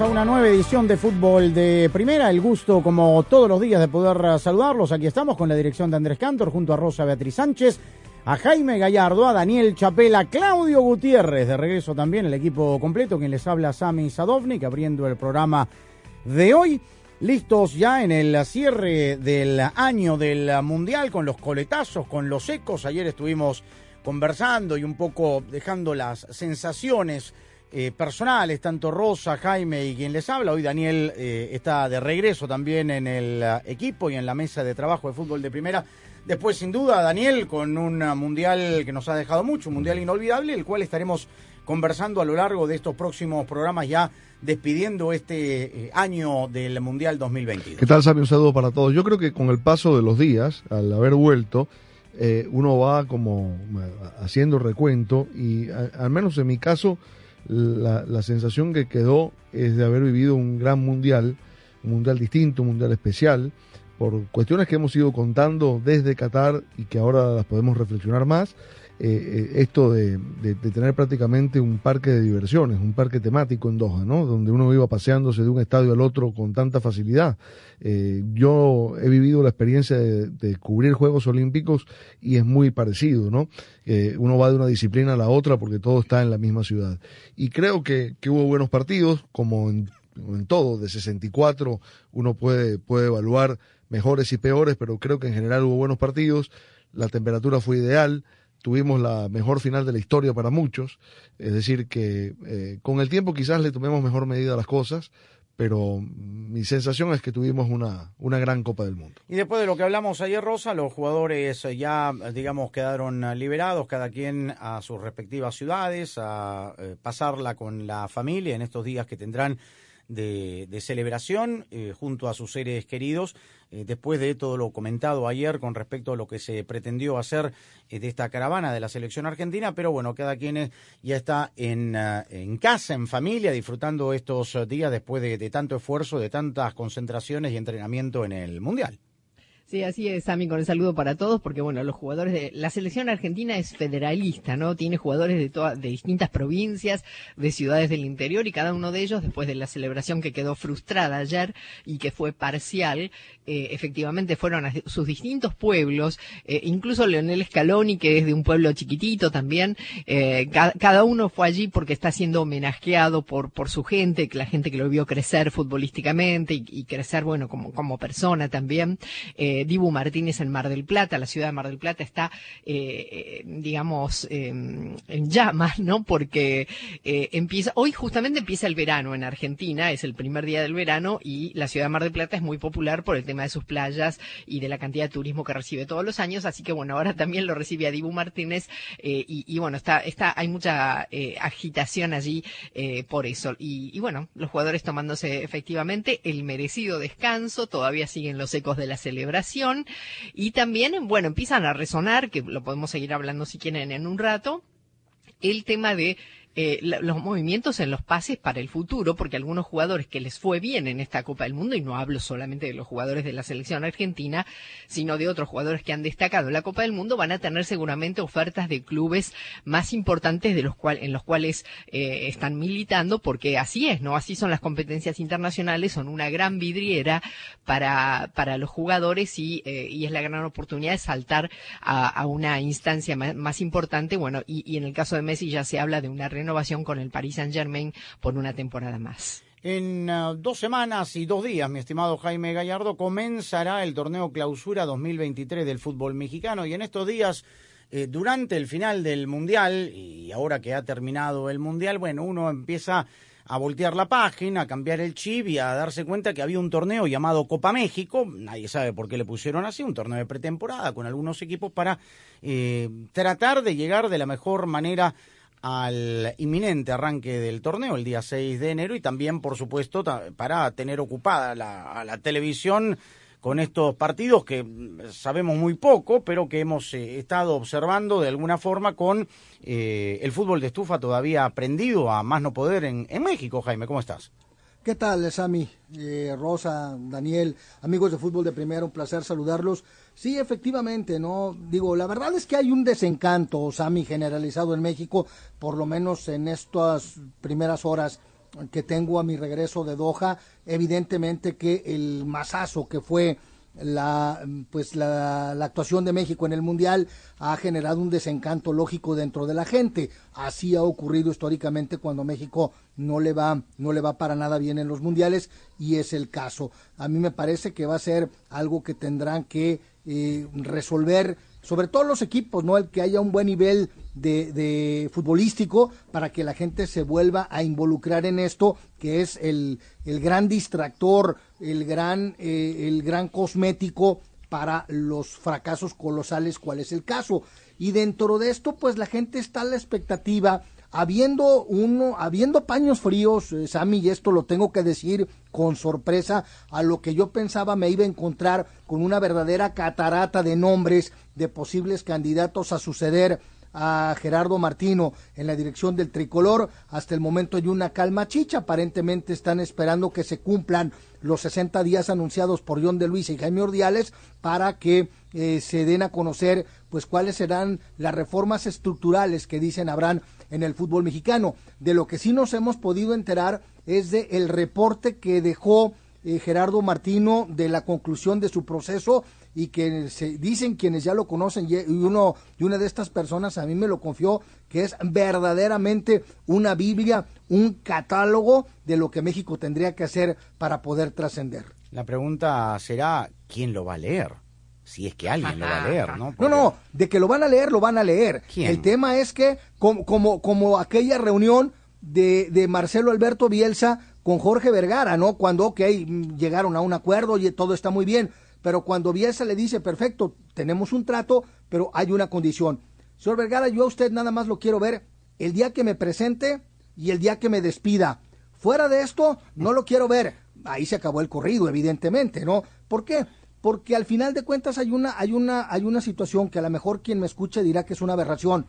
A una nueva edición de Fútbol de Primera. El gusto, como todos los días, de poder saludarlos. Aquí estamos con la dirección de Andrés Cantor, junto a Rosa Beatriz Sánchez, a Jaime Gallardo, a Daniel Chapela, Claudio Gutiérrez. De regreso también el equipo completo, quien les habla, Sami Sadovnik, abriendo el programa de hoy. Listos ya en el cierre del año del Mundial, con los coletazos, con los ecos. Ayer estuvimos conversando y un poco dejando las sensaciones eh, personales, tanto Rosa, Jaime y quien les habla. Hoy Daniel eh, está de regreso también en el eh, equipo y en la mesa de trabajo de fútbol de primera. Después, sin duda, Daniel, con un mundial que nos ha dejado mucho, un mundial inolvidable, el cual estaremos conversando a lo largo de estos próximos programas ya despidiendo este año del Mundial 2022. ¿Qué tal, Sammy? Un saludo para todos. Yo creo que con el paso de los días, al haber vuelto, uno va como haciendo recuento y al menos en mi caso, la, la sensación que quedó es de haber vivido un gran mundial, un mundial distinto, un mundial especial, por cuestiones que hemos ido contando desde Qatar y que ahora las podemos reflexionar más. Eh, eh, esto de, tener prácticamente un parque de diversiones, un parque temático en Doha, ¿no? Donde uno iba paseándose de un estadio al otro con tanta facilidad. Eh, yo he vivido la experiencia de, cubrir Juegos Olímpicos y es muy parecido, ¿no? Uno va de una disciplina a la otra porque todo está en la misma ciudad. Y creo que, que hubo buenos partidos, como en, en todo, de 64 uno puede, puede evaluar mejores y peores, pero creo que en general hubo buenos partidos, la temperatura fue ideal, tuvimos la mejor final de la historia para muchos, es decir, que eh, con el tiempo quizás le tomemos mejor medida a las cosas, pero mi sensación es que tuvimos una, una gran Copa del Mundo. Y después de lo que hablamos ayer, Rosa, los jugadores eh, ya, digamos, quedaron eh, liberados, cada quien a sus respectivas ciudades, a pasarla con la familia en estos días que tendrán de, de celebración eh, junto a sus seres queridos, eh, después de todo lo comentado ayer con respecto a lo que se pretendió hacer eh, de esta caravana de la selección argentina, pero bueno, cada quien ya está en, en casa, en familia, disfrutando estos días después de, de tanto esfuerzo, de tantas concentraciones y entrenamiento en el Mundial. Sí, así es, con el saludo para todos, porque bueno, los jugadores de la selección argentina es federalista, ¿no? Tiene jugadores de todas, de distintas provincias, de ciudades del interior, y cada uno de ellos, después de la celebración que quedó frustrada ayer y que fue parcial, eh, efectivamente fueron a sus distintos pueblos, eh, incluso Leonel Scaloni, que es de un pueblo chiquitito también, eh, ca- cada uno fue allí porque está siendo homenajeado por, por su gente, la gente que lo vio crecer futbolísticamente y, crecer, bueno, como, como persona también. Dibu Martínez en Mar del Plata, la ciudad de Mar del Plata está, eh, eh, digamos, eh, en llamas, ¿no? Porque eh, empieza, hoy justamente empieza el verano en Argentina, es el primer día del verano y la ciudad de Mar del Plata es muy popular por el tema de sus playas y de la cantidad de turismo que recibe todos los años, así que bueno, ahora también lo recibe a Dibu Martínez eh, y, bueno, está, está, hay mucha agitación allí por eso. Y, y bueno, los jugadores tomándose efectivamente el merecido descanso, todavía siguen los ecos de la celebración y también, bueno, empiezan a resonar, que lo podemos seguir hablando si quieren en un rato, el tema de eh, los movimientos en los pases para el futuro, porque algunos jugadores que les fue bien en esta Copa del Mundo, y no hablo solamente de los jugadores de la selección argentina, sino de otros jugadores que han destacado en la Copa del Mundo, van a tener seguramente ofertas de clubes más importantes de los cual, en los cuales eh, están militando, porque así es, ¿no? Así son las competencias internacionales, son una gran vidriera para, para los jugadores y, eh, es la gran oportunidad de saltar a, una instancia más, más importante, bueno, y, y en el caso de Messi ya se habla de una renovación con el Paris Saint Germain por una temporada más. En uh, dos semanas y dos días, mi estimado Jaime Gallardo, comenzará el torneo clausura 2023 del fútbol mexicano y en estos días, eh, durante el final del Mundial y ahora que ha terminado el Mundial, bueno, uno empieza a voltear la página, a cambiar el chip y a darse cuenta que había un torneo llamado Copa México, nadie sabe por qué le pusieron así, un torneo de pretemporada con algunos equipos para eh, tratar de llegar de la mejor manera al inminente arranque del torneo el día 6 de enero y también, por supuesto, para tener ocupada la, televisión con estos partidos que sabemos muy poco, pero que hemos eh, estado observando de alguna forma con eh, el fútbol de estufa todavía aprendido a más no poder en México. Jaime, ¿cómo estás? ¿Qué tal, Sami? Eh, Rosa, Daniel, amigos de fútbol de primera, un placer saludarlos. Sí, efectivamente, ¿no? Digo, la verdad es que hay un desencanto, Sami, generalizado en México, por lo menos en estas primeras horas que tengo a mi regreso de Doha. Evidentemente que el masazo que fue la pues la, la, actuación de México en el mundial ha generado un desencanto lógico dentro de la gente. Así ha ocurrido históricamente cuando México no le va no le va para nada bien en los mundiales y es el caso. A mí me parece que va a ser algo que tendrán que eh, resolver sobre todo los equipos, ¿no? El que haya un buen nivel de, de, futbolístico para que la gente se vuelva a involucrar en esto, que es el, el gran distractor, el gran, eh, el gran cosmético para los fracasos colosales, cuál es el caso. Y dentro de esto, pues la gente está a la expectativa habiendo uno, habiendo paños fríos, eh, Sammy, y esto lo tengo que decir con sorpresa, a lo que yo pensaba me iba a encontrar con una verdadera catarata de nombres de posibles candidatos a suceder a Gerardo Martino en la dirección del tricolor. Hasta el momento hay una calma chicha. Aparentemente están esperando que se cumplan los 60 días anunciados por John de Luis y Jaime Ordiales para que eh, se den a conocer pues cuáles serán las reformas estructurales que dicen habrán en el fútbol mexicano. De lo que sí nos hemos podido enterar es de el reporte que dejó eh, Gerardo Martino de la conclusión de su proceso y que se dicen quienes ya lo conocen y uno y una de estas personas a mí me lo confió que es verdaderamente una Biblia, un catálogo de lo que México tendría que hacer para poder trascender. La pregunta será quién lo va a leer. Si es que alguien lo va a leer, ¿no? Porque... No, no, de que lo van a leer, lo van a leer. ¿Quién? El tema es que, como, como, como aquella reunión de, de Marcelo Alberto Bielsa con Jorge Vergara, ¿no? Cuando, ok, llegaron a un acuerdo y todo está muy bien, pero cuando Bielsa le dice, perfecto, tenemos un trato, pero hay una condición. Señor Vergara, yo a usted nada más lo quiero ver el día que me presente y el día que me despida. Fuera de esto, no lo quiero ver. Ahí se acabó el corrido, evidentemente, ¿no? ¿Por qué? Porque al final de cuentas hay una, hay una, hay una situación que a lo mejor quien me escuche dirá que es una aberración,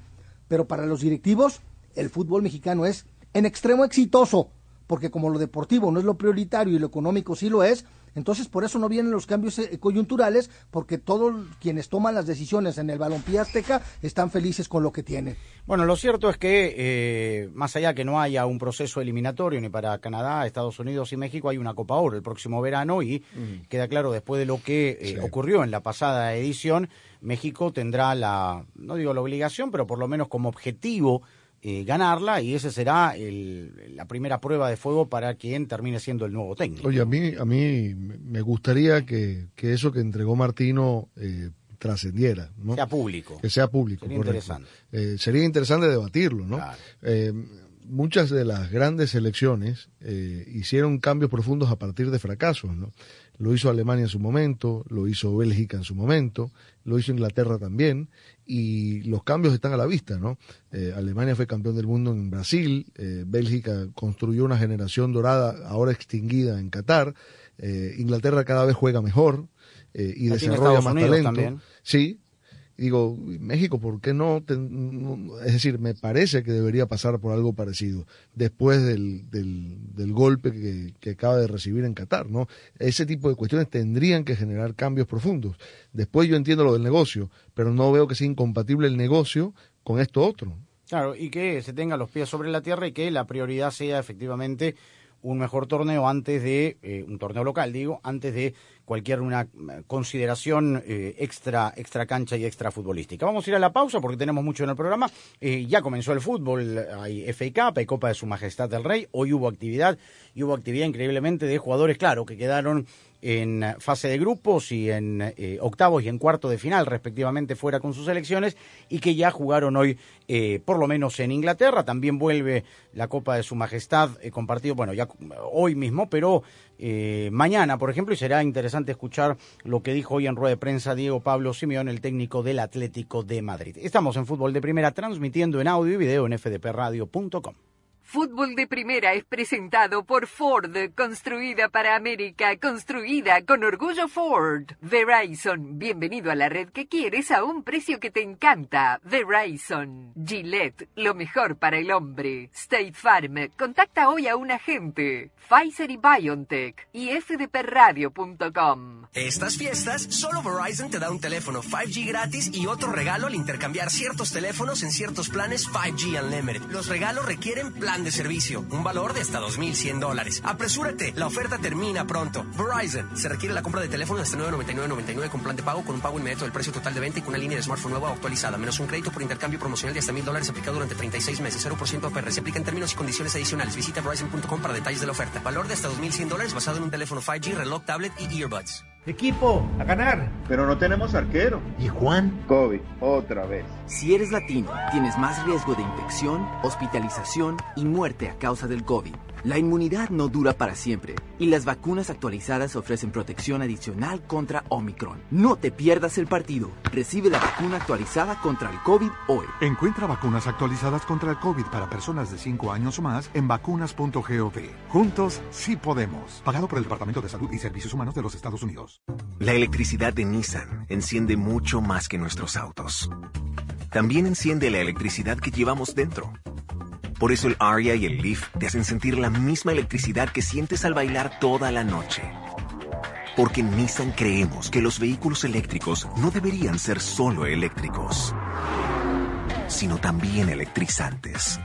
pero para los directivos, el fútbol mexicano es en extremo exitoso, porque como lo deportivo no es lo prioritario y lo económico sí lo es, entonces, por eso no vienen los cambios eh, coyunturales, porque todos quienes toman las decisiones en el balompié azteca están felices con lo que tienen. Bueno, lo cierto es que, eh, más allá que no haya un proceso eliminatorio ni para Canadá, Estados Unidos y México, hay una Copa Oro el próximo verano y mm. queda claro después de lo que eh, sí. ocurrió en la pasada edición, México tendrá la, no digo la obligación, pero por lo menos como objetivo eh, ganarla y ese será el, la primera prueba de fuego para quien termine siendo el nuevo técnico. Oye, a mí, a mí me gustaría que, que eso que entregó Martino eh, trascendiera, ¿no? Sea público. Que sea público. Sería interesante. Eh, sería interesante debatirlo, ¿no? Claro. Eh, muchas de las grandes selecciones eh, hicieron cambios profundos a partir de fracasos, ¿no? Lo hizo Alemania en su momento, lo hizo Bélgica en su momento, lo hizo Inglaterra también, y los cambios están a la vista, ¿no? Eh, Alemania fue campeón del mundo en Brasil, eh, Bélgica construyó una generación dorada ahora extinguida en Qatar, eh, Inglaterra cada vez juega mejor y Aquí desarrolla más Unidos talento. también. Sí, digo, México, ¿por qué no? Es decir, me parece que debería pasar por algo parecido después del, del, del golpe que, que acaba de recibir en Qatar, ¿no? Ese tipo de cuestiones tendrían que generar cambios profundos. Después yo entiendo lo del negocio, pero no veo que sea incompatible el negocio con esto otro. Claro, y que se tenga los pies sobre la tierra y que la prioridad sea efectivamente un mejor torneo antes de, eh, un torneo local digo, antes de cualquier una eh, consideración eh, extra, extra cancha y extra futbolística. Vamos a ir a la pausa porque tenemos mucho en el programa. ya comenzó el fútbol, hay FA Cup, hay Copa de Su Majestad del Rey, hoy hubo actividad y hubo actividad increíblemente de jugadores, claro, que quedaron en fase de grupos y en eh, octavos y en cuarto de final, respectivamente, fuera con sus elecciones, y que ya jugaron hoy, eh, por lo menos en Inglaterra. También vuelve la Copa de Su Majestad eh, compartido, bueno, ya hoy mismo, pero mañana, por ejemplo, y será interesante escuchar lo que dijo hoy en rueda de prensa Diego Pablo Simeón, el técnico del Atlético de Madrid. Estamos en Fútbol de Primera, transmitiendo en audio y video en fdpradio.com. Fútbol de Primera es presentado por Ford, construida para América, construida con orgullo Ford. Verizon, bienvenido a la red que quieres a un precio que te encanta. Verizon. Gillette, lo mejor para el hombre. State Farm, contacta hoy a un agente. Pfizer y BioNTech y fdpradio.com. Estas fiestas, solo Verizon te da un teléfono 5G gratis y otro regalo al intercambiar ciertos teléfonos en ciertos planes 5G Unlimited. Los regalos requieren plan de servicio, un valor de hasta 2.100 dólares. Apresúrate, la oferta termina pronto. Verizon, se requiere la compra de teléfono hasta 999.99 con plan de pago con un pago inmediato del precio total de venta y con una línea de smartphone nueva actualizada, menos un crédito por intercambio promocional de hasta 1.000 dólares aplicado durante 36 meses, 0% APR. Se aplica en términos y condiciones adicionales. Visita verizon.com para detalles de la oferta. Valor de hasta 2.100 dólares basado en un teléfono 5G, reloj, tablet y earbuds. Equipo, a ganar. Pero no tenemos arquero. ¿Y Juan? COVID, otra vez. Si eres latino, tienes más riesgo de infección, hospitalización y muerte a causa del COVID. La inmunidad no dura para siempre y las vacunas actualizadas ofrecen protección adicional contra Omicron. No te pierdas el partido. Recibe la vacuna actualizada contra el COVID hoy. Encuentra vacunas actualizadas contra el COVID para personas de 5 años o más en vacunas.gov. Juntos sí podemos. Pagado por el Departamento de Salud y Servicios Humanos de los Estados Unidos. La electricidad de Nissan enciende mucho más que nuestros autos. También enciende la electricidad que llevamos dentro por eso el Aria y el Leaf te hacen sentir la misma electricidad que sientes al bailar toda la noche. Porque en Nissan creemos que los vehículos eléctricos no deberían ser solo eléctricos, sino también electrizantes.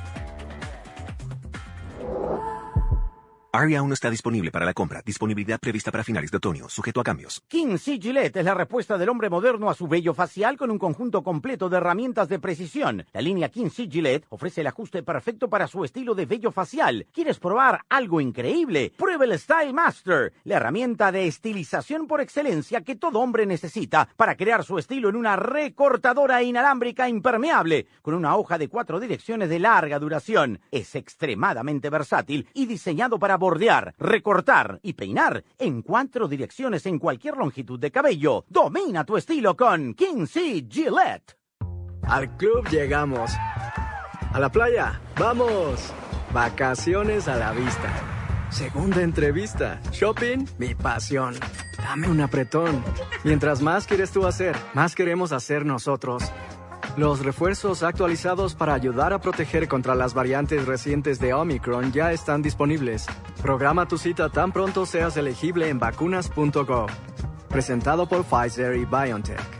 Aria aún no está disponible para la compra. Disponibilidad prevista para finales de otoño, sujeto a cambios. King C. Gillette es la respuesta del hombre moderno a su vello facial con un conjunto completo de herramientas de precisión. La línea King C. Gillette ofrece el ajuste perfecto para su estilo de vello facial. ¿Quieres probar algo increíble? Prueba el Style Master, la herramienta de estilización por excelencia que todo hombre necesita para crear su estilo en una recortadora inalámbrica impermeable con una hoja de cuatro direcciones de larga duración. Es extremadamente versátil y diseñado para bordear, recortar y peinar en cuatro direcciones en cualquier longitud de cabello. Domina tu estilo con Kinsey Gillette. Al club llegamos. A la playa, vamos. Vacaciones a la vista. Segunda entrevista. Shopping, mi pasión. Dame un apretón. Mientras más quieres tú hacer, más queremos hacer nosotros. Los refuerzos actualizados para ayudar a proteger contra las variantes recientes de Omicron ya están disponibles. Programa tu cita tan pronto seas elegible en vacunas.gov. Presentado por Pfizer y BioNTech.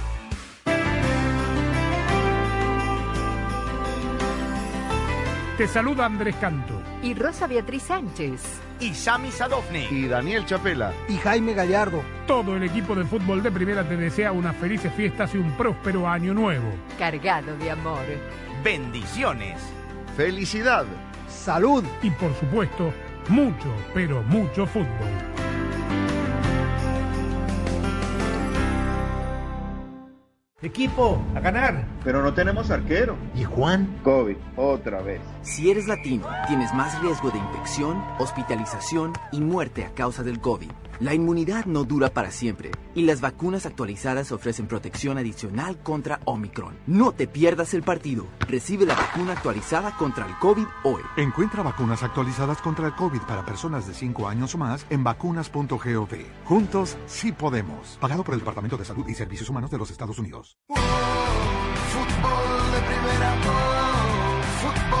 Te saluda Andrés Canto. Y Rosa Beatriz Sánchez. Y Sami Sadovni. Y Daniel Chapela. Y Jaime Gallardo. Todo el equipo de fútbol de primera te desea unas felices fiestas y un próspero año nuevo. Cargado de amor. Bendiciones. Felicidad. Salud. Y por supuesto, mucho, pero mucho fútbol. Equipo, a ganar. Pero no tenemos arquero. ¿Y Juan? COVID, otra vez. Si eres latino, tienes más riesgo de infección, hospitalización y muerte a causa del COVID. La inmunidad no dura para siempre y las vacunas actualizadas ofrecen protección adicional contra Omicron. No te pierdas el partido. Recibe la vacuna actualizada contra el COVID hoy. Encuentra vacunas actualizadas contra el COVID para personas de 5 años o más en vacunas.gov. Juntos sí podemos. Pagado por el Departamento de Salud y Servicios Humanos de los Estados Unidos. Fútbol de primera, oh, fútbol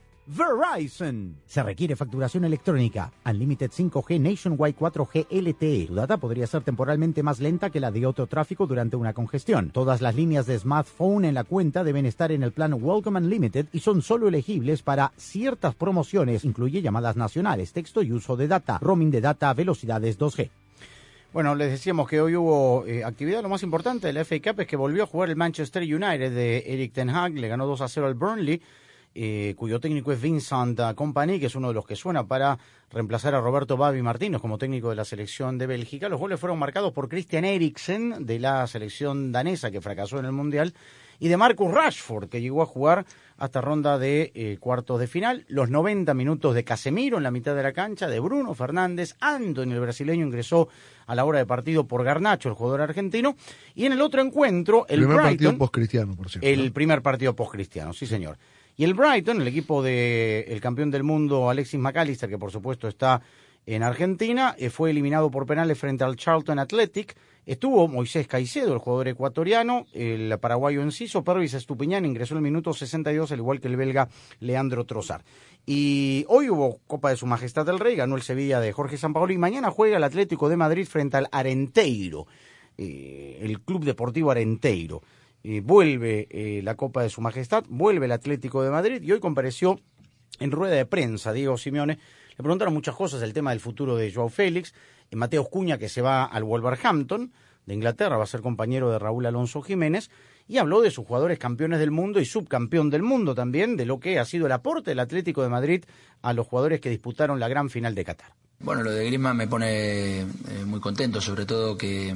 Verizon. Se requiere facturación electrónica. Unlimited 5G Nationwide 4G LTE. Tu data podría ser temporalmente más lenta que la de otro tráfico durante una congestión. Todas las líneas de smartphone en la cuenta deben estar en el plan Welcome Unlimited y son solo elegibles para ciertas promociones. Incluye llamadas nacionales, texto y uso de data. Roaming de data a velocidades 2G. Bueno, les decíamos que hoy hubo eh, actividad. Lo más importante de la FA Cup es que volvió a jugar el Manchester United de Eric Ten Hag. Le ganó 2 a 0 al Burnley eh, cuyo técnico es Vincent Company, que es uno de los que suena para reemplazar a Roberto Babi Martínez como técnico de la selección de Bélgica. Los goles fueron marcados por Christian Eriksen de la selección danesa que fracasó en el Mundial y de Marcus Rashford que llegó a jugar hasta ronda de eh, cuartos de final. Los 90 minutos de Casemiro en la mitad de la cancha, de Bruno Fernández, Anthony el brasileño ingresó a la hora de partido por Garnacho, el jugador argentino, y en el otro encuentro el primer Brighton, partido post-cristiano, por cierto. el primer partido post-cristiano, sí señor. Y el Brighton, el equipo del el campeón del mundo Alexis McAllister, que por supuesto está en Argentina, eh, fue eliminado por penales frente al Charlton Athletic. Estuvo Moisés Caicedo, el jugador ecuatoriano, el paraguayo Enciso, Pervis Estupiñán ingresó en el minuto 62, al igual que el belga Leandro Trozar. Y hoy hubo Copa de Su Majestad el Rey, ganó el Sevilla de Jorge Sampaoli y mañana juega el Atlético de Madrid frente al Arenteiro, eh, el Club Deportivo Arenteiro. Eh, vuelve eh, la Copa de Su Majestad, vuelve el Atlético de Madrid y hoy compareció en rueda de prensa Diego Simeone. Le preguntaron muchas cosas, el tema del futuro de Joao Félix, eh, Mateo Cuña que se va al Wolverhampton de Inglaterra, va a ser compañero de Raúl Alonso Jiménez, y habló de sus jugadores campeones del mundo y subcampeón del mundo también, de lo que ha sido el aporte del Atlético de Madrid a los jugadores que disputaron la gran final de Qatar. Bueno, lo de Griezmann me pone muy contento, sobre todo que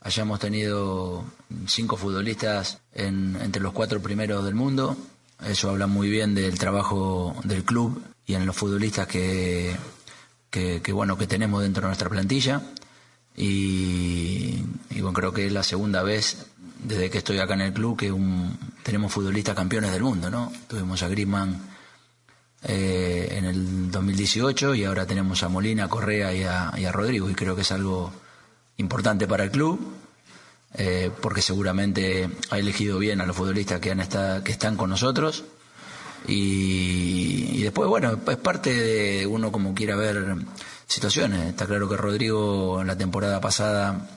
hayamos tenido cinco futbolistas en, entre los cuatro primeros del mundo. Eso habla muy bien del trabajo del club y en los futbolistas que, que, bueno que tenemos dentro de nuestra plantilla. Y, y, bueno, creo que es la segunda vez desde que estoy acá en el club que un, tenemos futbolistas campeones del mundo, ¿no? Tuvimos a Griezmann eh, en el 2018 y ahora tenemos a Molina, Correa y a, y a Rodrigo y creo que es algo importante para el club, eh, porque seguramente ha elegido bien a los futbolistas que, han estado, que están con nosotros. Y, y, después, bueno, es parte de uno como quiera ver situaciones. Está claro que Rodrigo en la temporada pasada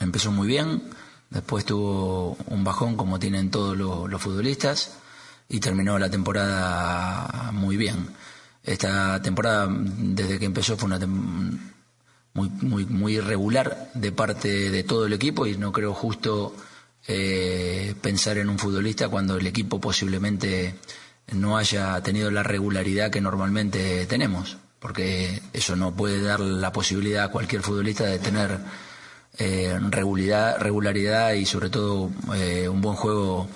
empezó muy bien, después tuvo un bajón como tienen todos los, los futbolistas y terminó la temporada muy bien. Esta temporada, desde que empezó, fue una muy, muy, muy irregular de parte de todo el equipo y no creo justo eh, pensar en un futbolista cuando el equipo posiblemente no haya tenido la regularidad que normalmente tenemos, porque eso no puede dar la posibilidad a cualquier futbolista de tener eh, regularidad, regularidad y sobre todo eh, un buen juego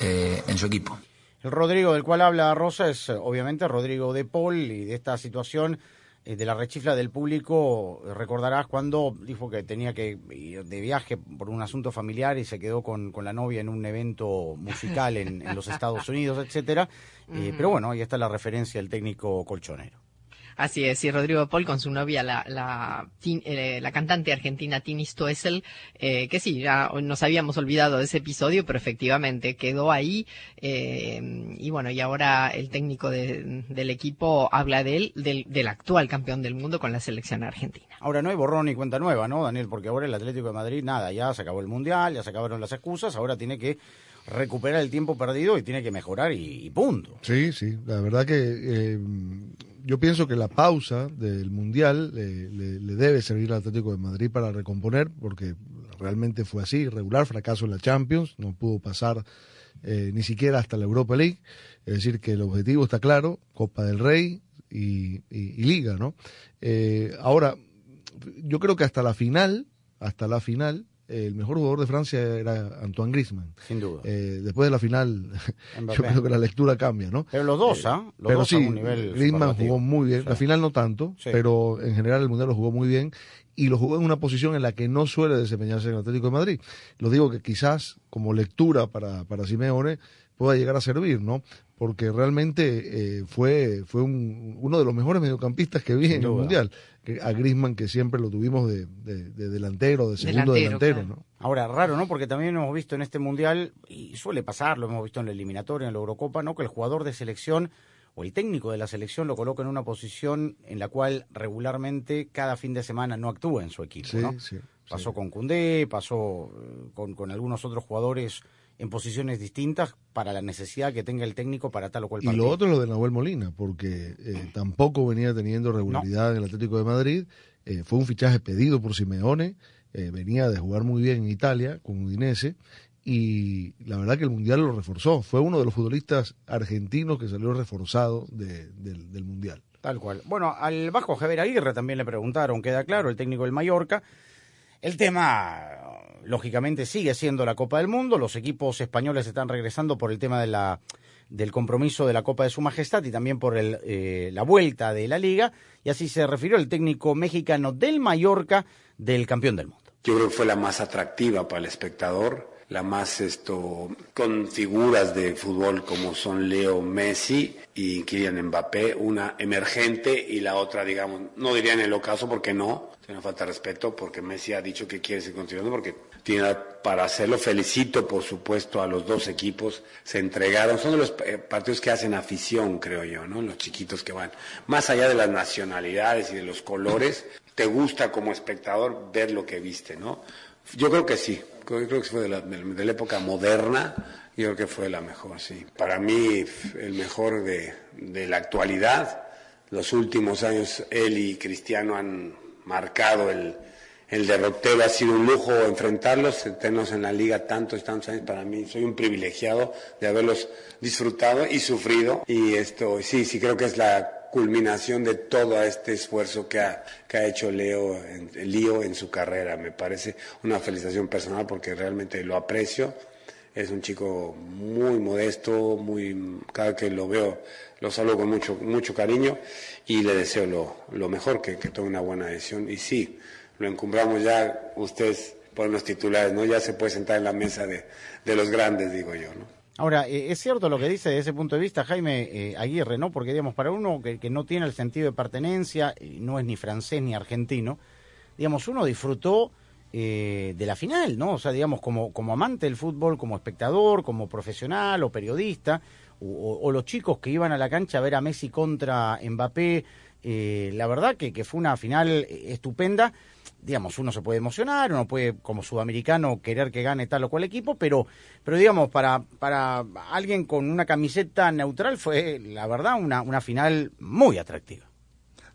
eh, en su equipo. El Rodrigo del cual habla Rosa es obviamente Rodrigo de Paul y de esta situación de la rechifla del público, recordarás cuando dijo que tenía que ir de viaje por un asunto familiar y se quedó con, con la novia en un evento musical en, en los Estados Unidos, etcétera. Eh, pero bueno, ahí está la referencia del técnico colchonero. Así es, y Rodrigo Paul con su novia, la, la, eh, la cantante argentina Tini Stoessel, eh, que sí, ya nos habíamos olvidado de ese episodio, pero efectivamente quedó ahí. Eh, y bueno, y ahora el técnico de, del equipo habla de él, del, del actual campeón del mundo con la selección argentina. Ahora no hay borrón ni cuenta nueva, ¿no, Daniel? Porque ahora el Atlético de Madrid, nada, ya se acabó el Mundial, ya se acabaron las excusas, ahora tiene que recuperar el tiempo perdido y tiene que mejorar y, y punto. Sí, sí, la verdad que eh, yo pienso que la pausa del Mundial le, le- le debe servir al Atlético de Madrid para recomponer, porque realmente fue así, regular fracaso en la Champions, no pudo pasar eh, ni siquiera hasta la Europa League, es decir, que el objetivo está claro, Copa del Rey y, y- Liga, ¿no? Eh, ahora, yo creo que hasta la final, hasta la final, el mejor jugador de Francia era Antoine Griezmann. Sin duda. Eh, después de la final, yo creo que la lectura cambia, ¿no? Pero los dos, ¿ah? Los pero dos sí, a un nivel Griezmann jugó muy bien. La final no tanto, Sí. pero en general el mundial lo jugó muy bien y lo jugó en una posición en la que no suele desempeñarse en el Atlético de Madrid. Lo digo que quizás como lectura para, para Simeone pueda llegar a servir, ¿no? Porque realmente eh, fue, fue un- uno de los mejores mediocampistas que vi en el mundial. A Griezmann que siempre lo tuvimos de, de- de delantero, de segundo Delantero, delantero, claro. ¿no? Ahora, raro, ¿no? Porque también hemos visto en este Mundial, y suele pasar, lo hemos visto en la eliminatoria, en la Eurocopa, ¿no? Que el jugador de selección o el técnico de la selección lo coloca en una posición en la cual regularmente cada fin de semana no actúa en su equipo, Sí, ¿no? sí, pasó con Cundé, pasó eh, con, con algunos otros jugadores en posiciones distintas para la necesidad que tenga el técnico para tal o cual Y partido. lo otro es lo de Nahuel Molina, porque eh, tampoco venía teniendo regularidad en el Atlético de Madrid. Eh, fue un fichaje pedido por Simeone, eh, venía de jugar muy bien en Italia con Udinese y la verdad que el Mundial lo reforzó. Fue uno de los futbolistas argentinos que salió reforzado de- del, del Mundial. Tal cual. Bueno, al bajo Javier Aguirre también le preguntaron, queda claro, el técnico del Mallorca. El tema, lógicamente, sigue siendo la Copa del Mundo. Los equipos españoles están regresando por el tema de la, del compromiso de la Copa de Su Majestad y también por el, eh, la vuelta de la Liga. Y así se refirió el técnico mexicano del Mallorca, del campeón del mundo. Yo creo que fue la más atractiva para el espectador, la más esto con figuras de fútbol como son Leo Messi y Kylian Mbappé, una emergente y la otra, digamos, no diría en el ocaso porque no, tiene falta de respeto porque Messi ha dicho que quiere seguir continuando porque tiene para hacerlo. Felicito, por supuesto, a los dos equipos, se entregaron, son de los eh, partidos que hacen afición, creo yo, ¿no? Los chiquitos que van, más allá de las nacionalidades y de los colores, te gusta como espectador ver lo que viste, ¿no? Yo creo que sí, creo que fue de la, de la- época moderna, yo creo que fue la mejor, sí. Para mí, el mejor de, de la actualidad, los últimos años, él y Cristiano han marcado el, el derrotero, ha sido un lujo enfrentarlos, tenerlos en la liga tantos y tantos años, para mí soy un privilegiado de haberlos disfrutado y sufrido, y esto, sí, sí creo que es la culminación de todo este esfuerzo que ha, que ha hecho Leo en, Lío en su carrera. Me parece una felicitación personal porque realmente lo aprecio. Es un chico muy modesto, muy cada que lo veo lo saludo con mucho mucho cariño y le deseo lo, lo mejor, que, que tome una buena decisión. Y sí, lo encumbramos ya, ustedes por los titulares, ¿no? Ya se puede sentar en la mesa de, de los grandes, digo yo, ¿no? Ahora, eh, es cierto lo que dice desde ese punto de vista Jaime eh, Aguirre, ¿no? Porque, digamos, para uno que, que no tiene el sentido de pertenencia, y no es ni francés ni argentino, digamos, uno disfrutó eh, de la final, ¿no? O sea, digamos, como, como amante del fútbol, como espectador, como profesional o periodista, o, o- los chicos que iban a la cancha a ver a Messi contra Mbappé, eh, la verdad que, que fue una final eh, estupenda. Digamos, uno se puede emocionar, uno puede, como sudamericano, querer que gane tal o cual equipo, pero, pero digamos, para, para alguien con una camiseta neutral fue, la verdad, una, una final muy atractiva.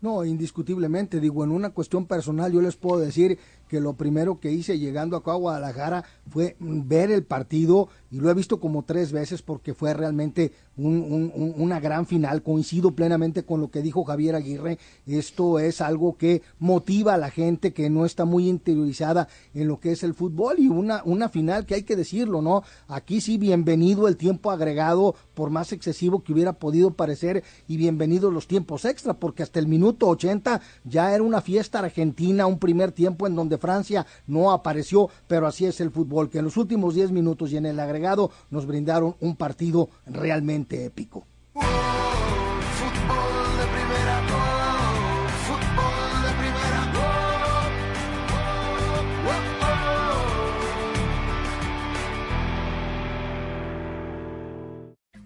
No, indiscutiblemente, digo, en una cuestión personal yo les puedo decir que lo primero que hice llegando acá a Guadalajara fue ver el partido y lo he visto como tres veces porque fue realmente un- un- un- una gran final. Coincido plenamente con lo que dijo Javier Aguirre. Esto es algo que motiva a la gente que no está muy interiorizada en lo que es el fútbol y una, una final que hay que decirlo, ¿no? Aquí sí, bienvenido el tiempo agregado, por más excesivo que hubiera podido parecer, y bienvenidos los tiempos extra, porque hasta el minuto 80 ya era una fiesta argentina, un primer tiempo en donde Francia no apareció, pero así es el fútbol, que en los últimos 10 minutos y en el agregado nos brindaron un partido realmente épico.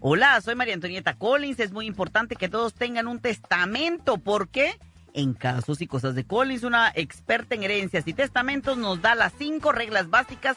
Hola, soy María Antonieta Collins. Es muy importante que todos tengan un testamento. ¿Por qué? En casos y cosas de Collins, una experta en herencias y testamentos nos da las cinco reglas básicas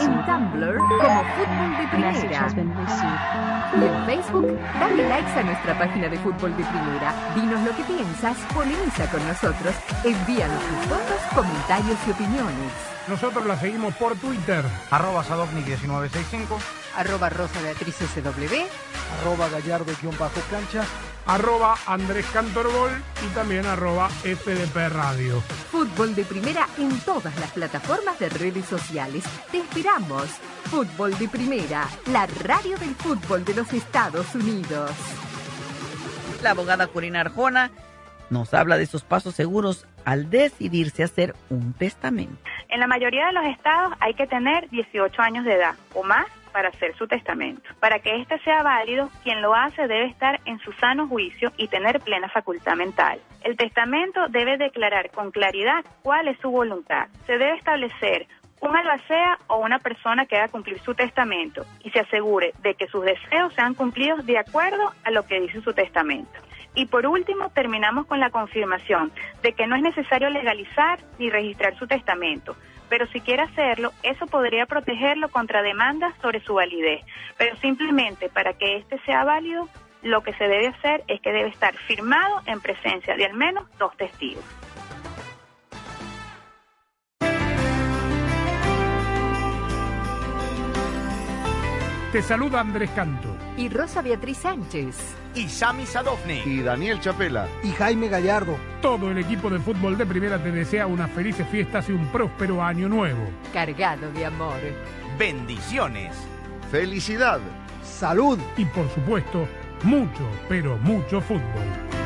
En Tumblr, como Fútbol de Primera. Y en Facebook, dale likes a nuestra página de Fútbol de Primera. Dinos lo que piensas, polemiza con nosotros, envíanos tus fotos, comentarios y opiniones. Nosotros la seguimos por Twitter. Arroba Sadovnik1965. Arroba Rosa Beatriz SW. Arroba Gallardo-cancha. Arroba Andrés Cantorbol y también arroba FDP Radio. Fútbol de Primera en todas las plataformas de redes sociales. Te esperamos. Fútbol de Primera, la radio del fútbol de los Estados Unidos. La abogada Corina Arjona nos habla de esos pasos seguros al decidirse hacer un testamento. En la mayoría de los estados hay que tener 18 años de edad o más para hacer su testamento. Para que éste sea válido, quien lo hace debe estar en su sano juicio y tener plena facultad mental. El testamento debe declarar con claridad cuál es su voluntad. Se debe establecer un albacea o una persona que haga cumplir su testamento y se asegure de que sus deseos sean cumplidos de acuerdo a lo que dice su testamento. Y por último, terminamos con la confirmación de que no es necesario legalizar ni registrar su testamento, pero si quiere hacerlo, eso podría protegerlo contra demandas sobre su validez. Pero simplemente para que éste sea válido, lo que se debe hacer es que debe estar firmado en presencia de al menos dos testigos. Te saluda Andrés Canto. Y Rosa Beatriz Sánchez. Y Sami Sadovnik. Y Daniel Chapela. Y Jaime Gallardo. Todo el equipo de fútbol de primera te desea unas felices fiestas y un próspero año nuevo. Cargado de amor. Bendiciones. Felicidad. Salud. Y por supuesto, mucho, pero mucho fútbol.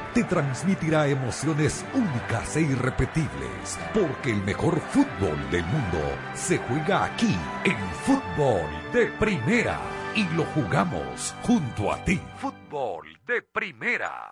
te transmitirá emociones únicas e irrepetibles, porque el mejor fútbol del mundo se juega aquí, en fútbol de primera, y lo jugamos junto a ti. Fútbol de primera.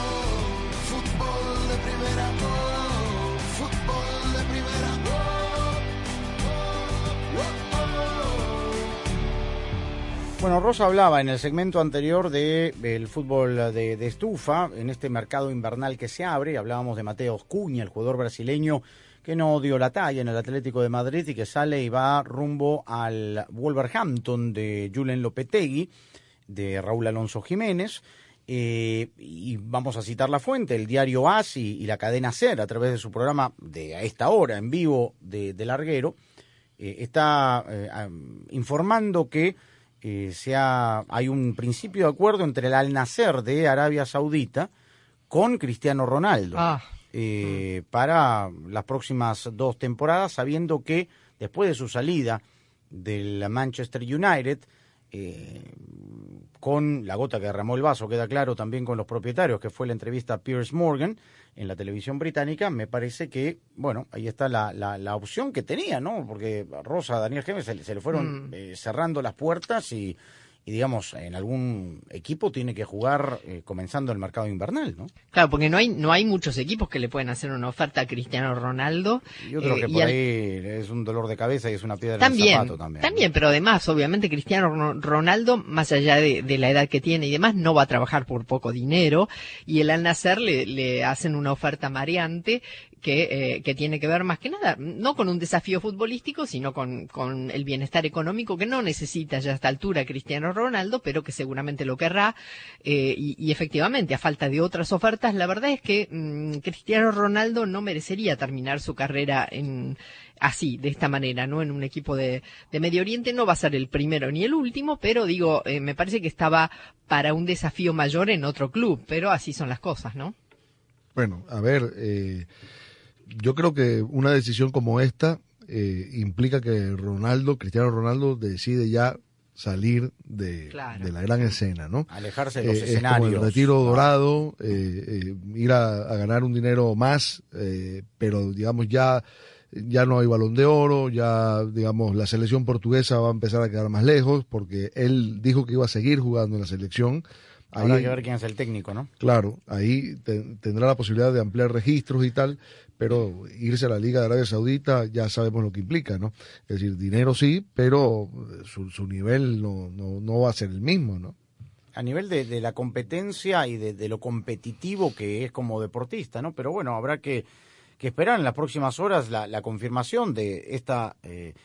Bueno, Rosa hablaba en el segmento anterior de el fútbol de, de estufa, en este mercado invernal que se abre, hablábamos de Mateo Cuña, el jugador brasileño que no dio la talla en el Atlético de Madrid y que sale y va rumbo al Wolverhampton de Julen Lopetegui, de Raúl Alonso Jiménez. Eh, y vamos a citar la fuente, el diario AS y, la cadena SER, a través de su programa de a esta hora en vivo de, de Larguero, eh, está eh, informando que eh, sea, hay un principio de acuerdo entre el Al Nasser de Arabia Saudita con Cristiano Ronaldo Ah. eh, para las próximas dos temporadas, sabiendo que después de su salida del Manchester United, eh, con la gota que derramó el vaso, queda claro también con los propietarios, que fue la entrevista a Piers Morgan en la televisión británica, me parece que, bueno, ahí está la, la, la opción que tenía, ¿no? Porque a Rosa, a Daniel Gémez se, le- se le fueron Mm. eh, cerrando las puertas y, y, digamos, en algún equipo tiene que jugar eh, comenzando el mercado invernal, ¿no? Claro, porque no hay no hay muchos equipos que le pueden hacer una oferta a Cristiano Ronaldo. Yo creo eh, que por al- ahí es un dolor de cabeza y es una piedra en el También, zapato también. también, pero además, obviamente, Cristiano Ro- Ronaldo, más allá de, de la edad que tiene y demás, no va a trabajar por poco dinero y el Al Nacer le, le hacen una oferta mareante que, eh, que tiene que ver más que nada, no con un desafío futbolístico, sino con, con el bienestar económico que no necesita ya a esta altura Cristiano Ronaldo, pero que seguramente lo querrá. eh, y, y efectivamente, a falta de otras ofertas, la verdad es que mm, Cristiano Ronaldo no merecería terminar su carrera en así, de esta manera, ¿no? En un equipo de, de Medio Oriente no va a ser el primero ni el último, pero digo, eh, me parece que estaba para un desafío mayor en otro club, pero así son las cosas, ¿no? Bueno, a ver, eh, yo creo que una decisión como esta eh, implica que Ronaldo, Cristiano Ronaldo, decide ya salir de, Claro. de la gran escena, ¿no? Alejarse de los Eh, Es como escenarios. el retiro dorado, eh, eh, ir a, a ganar un dinero más, eh, pero digamos ya ya no hay balón de oro, ya digamos la selección portuguesa va a empezar a quedar más lejos porque él dijo que iba a seguir jugando en la selección. Habrá Ahí- que ver quién es el técnico, ¿no? Claro, ahí te- tendrá la posibilidad de ampliar registros y tal, pero irse a la Liga de Arabia Saudita ya sabemos lo que implica, ¿no? Es decir, dinero sí, pero su, su nivel no, no, no va a ser el mismo, ¿no? a nivel de, de la competencia y de, de lo competitivo que es como deportista, ¿no? Pero bueno, habrá que, que esperar en las próximas horas la, la confirmación de esta eh,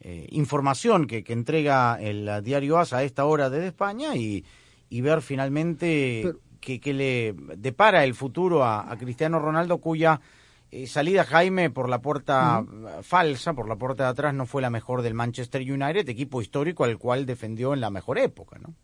eh, información que, que entrega el eh, diario AS a esta hora desde España y, y ver finalmente qué que le depara el futuro a, a Cristiano Ronaldo, cuya eh, salida Jaime por la puerta falsa, por la puerta de atrás, no fue la mejor del Manchester United, equipo histórico al cual defendió en la mejor época, ¿no?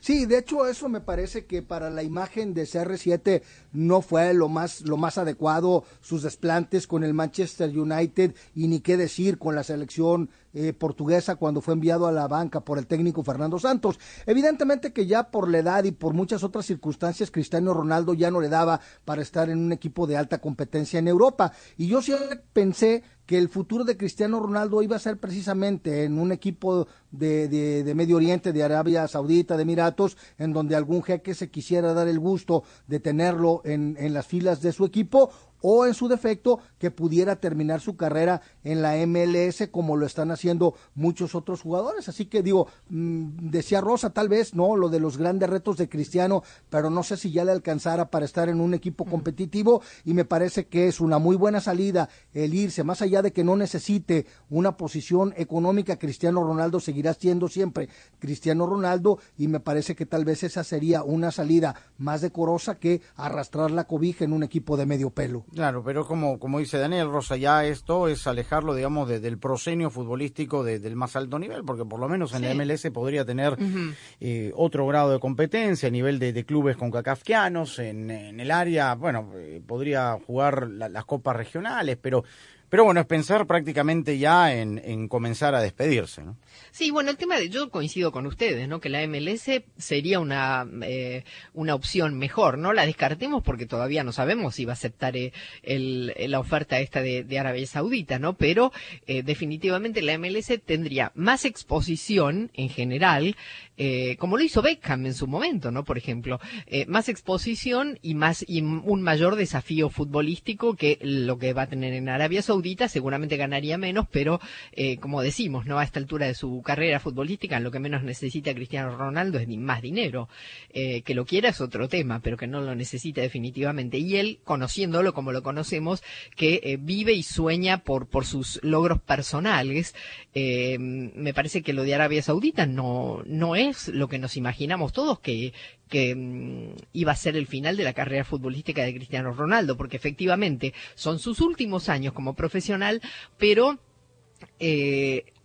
Sí, de hecho eso me parece que para la imagen de CR7 no fue lo más lo más adecuado sus desplantes con el Manchester United y ni qué decir con la selección eh, portuguesa cuando fue enviado a la banca por el técnico Fernando Santos. Evidentemente que ya por la edad y por muchas otras circunstancias Cristiano Ronaldo ya no le daba para estar en un equipo de alta competencia en Europa y yo siempre pensé que el futuro de Cristiano Ronaldo iba a ser precisamente en un equipo de, de, Medio Oriente, de Arabia Saudita, de Emiratos, en donde algún jeque se quisiera dar el gusto de tenerlo en, en las filas de su equipo o en su defecto que pudiera terminar su carrera en la MLS como lo están haciendo muchos otros jugadores. Así que digo, mmm, decía Rosa tal vez, ¿no? Lo de los grandes retos de Cristiano, pero no sé si ya le alcanzara para estar en un equipo competitivo y me parece que es una muy buena salida el irse, más allá de que no necesite una posición económica, Cristiano Ronaldo seguirá siendo siempre Cristiano Ronaldo y me parece que tal vez esa sería una salida más decorosa que arrastrar la cobija en un equipo de medio pelo. Claro, pero como, como dice Daniel Rosa, ya esto es alejarlo, digamos, de, del prosenio futbolístico de, del más alto nivel, porque por lo menos en sí. la MLS podría tener uh -huh. eh, otro grado de competencia a nivel de, de clubes con cacafquianos, en, en, el área, bueno, eh, podría jugar la, las copas regionales, pero pero bueno, es pensar prácticamente ya en, en comenzar a despedirse, ¿no? Sí, bueno, el tema de yo coincido con ustedes, ¿no? Que la MLS sería una eh, una opción mejor, no la descartemos porque todavía no sabemos si va a aceptar eh, el, la oferta esta de, Arabia Saudita, ¿no? Pero eh, definitivamente la MLS tendría más exposición en general, eh, como lo hizo Beckham en su momento, ¿no? Por ejemplo, más exposición y más y un mayor desafío futbolístico que lo que va a tener en Arabia Saudita. Seguramente ganaría menos, pero como decimos, no a esta altura de su carrera futbolística, lo que menos necesita Cristiano Ronaldo es más dinero. Eh, que lo quiera es otro tema, pero que no lo necesita definitivamente. Y él, conociéndolo como lo conocemos, que eh, vive y sueña por por sus logros personales. Eh, me parece que lo de Arabia Saudita no no es lo que nos imaginamos todos que que um, iba a ser el final de la carrera futbolística de Cristiano Ronaldo, porque efectivamente son sus últimos años como profesional, pero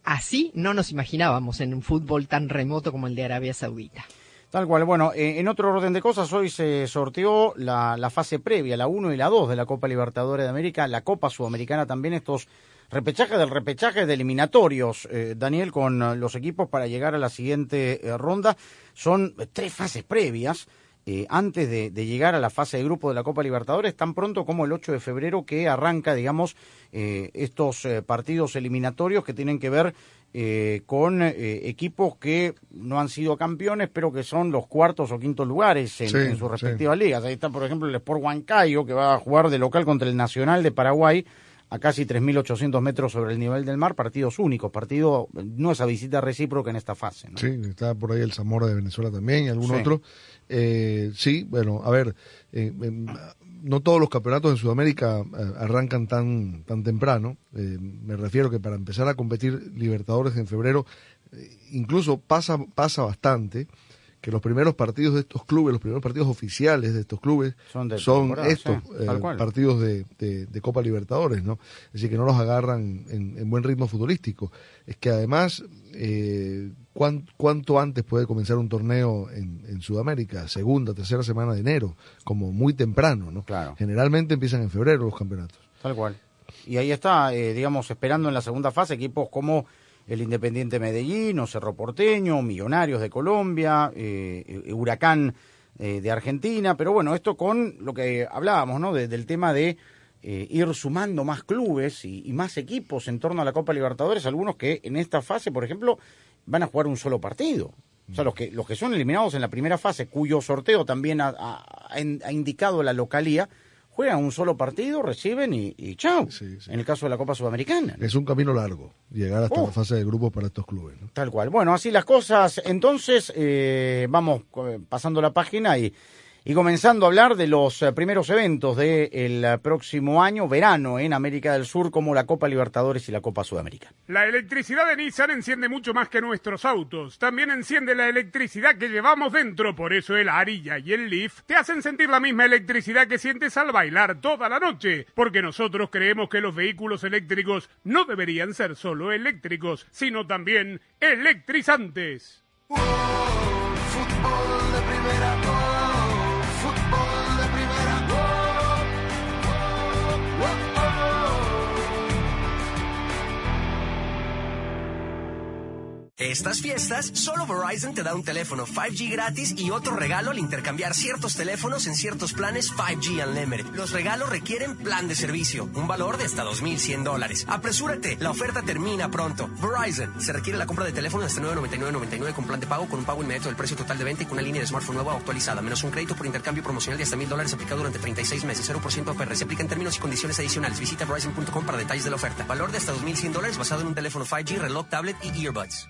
así no nos imaginábamos en un fútbol tan remoto como el de Arabia Saudita. Tal cual. Bueno, eh, en otro orden de cosas, hoy se sorteó la, fase previa, la 1 y la 2 de la Copa Libertadores de América, la Copa Sudamericana también, estos repechajes del repechaje de eliminatorios, eh, Daniel, con los equipos para llegar a la siguiente eh, ronda. Son tres fases previas. Eh, antes de, de llegar a la fase de grupo de la Copa Libertadores, tan pronto como el 8 de febrero que arranca, digamos, eh, estos eh, partidos eliminatorios que tienen que ver eh, con eh, equipos que no han sido campeones, pero que son los cuartos o quintos lugares en, Sí, en sus sí. respectivas ligas. Ahí está, por ejemplo, el Sport Huancayo, que va a jugar de local contra el Nacional de Paraguay, a casi 3.800 metros sobre el nivel del mar, partidos únicos, partido, no esa visita recíproca en esta fase. ¿no? Sí, está por ahí el Zamora de Venezuela también y algún Sí. otro. Eh, sí, bueno, a ver, eh, em, no todos los campeonatos en Sudamérica eh, arrancan tan, tan temprano. Eh, me refiero que para empezar a competir Libertadores en febrero, eh, incluso pasa, pasa bastante que los primeros partidos de estos clubes, los primeros partidos oficiales de estos clubes, Son de son estos eh, partidos de, de- de Copa Libertadores, ¿no? Es decir, que no los agarran en, en buen ritmo futbolístico. Es que además, eh, ¿cuán- ¿cuánto antes puede comenzar un torneo en, en Sudamérica? Segunda, tercera semana de enero, como muy temprano, ¿no? Claro. Generalmente empiezan en febrero los campeonatos. Tal cual. Y ahí está, eh, digamos, esperando en la segunda fase equipos como el Independiente Medellín, Cerro Porteño, Millonarios de Colombia, eh, eh, Huracán eh, de Argentina, pero bueno, esto con lo que hablábamos, ¿no? De- del tema de ir sumando más clubes y, más equipos en torno a la Copa Libertadores, algunos que en esta fase, por ejemplo, van a jugar un solo partido. O sea, los que, los que son eliminados en la primera fase, cuyo sorteo también ha indicado la localía, juegan un solo partido, reciben y, y chao. En el caso de la Copa Sudamericana. Es un camino largo llegar hasta Oh. la fase de grupos para estos clubes. ¿no? Tal cual. Bueno, así las cosas. Entonces, eh, vamos eh, pasando la página y, y comenzando a hablar de los eh, primeros eventos del próximo año, verano, en América del Sur, como la Copa Libertadores y la Copa Sudamericana. La electricidad de Nissan enciende mucho más que nuestros autos. También enciende la electricidad que llevamos dentro. Por eso el Arilla y el Leaf te hacen sentir la misma electricidad que sientes al bailar toda la noche. Porque nosotros creemos que los vehículos eléctricos no deberían ser solo eléctricos, sino también electrizantes. Estas fiestas, solo Verizon te da un teléfono 5G gratis y otro regalo al intercambiar ciertos teléfonos en ciertos planes 5G Unlimited. Los regalos requieren plan de servicio, un valor de hasta 2.100 dólares. Apresúrate, la oferta termina pronto. Verizon, se requiere la compra de teléfono hasta 999.99 con plan de pago con un pago inmediato del precio total de venta y con una línea de smartphone nueva o actualizada, menos un crédito por intercambio promocional de hasta 1.000 dólares aplicado durante 36 meses, 0% APR. Se aplica en términos y condiciones adicionales. Visita Verizon.com para detalles de la oferta. Valor de hasta 2.100 dólares basado en un teléfono 5G, reloj, tablet y earbuds.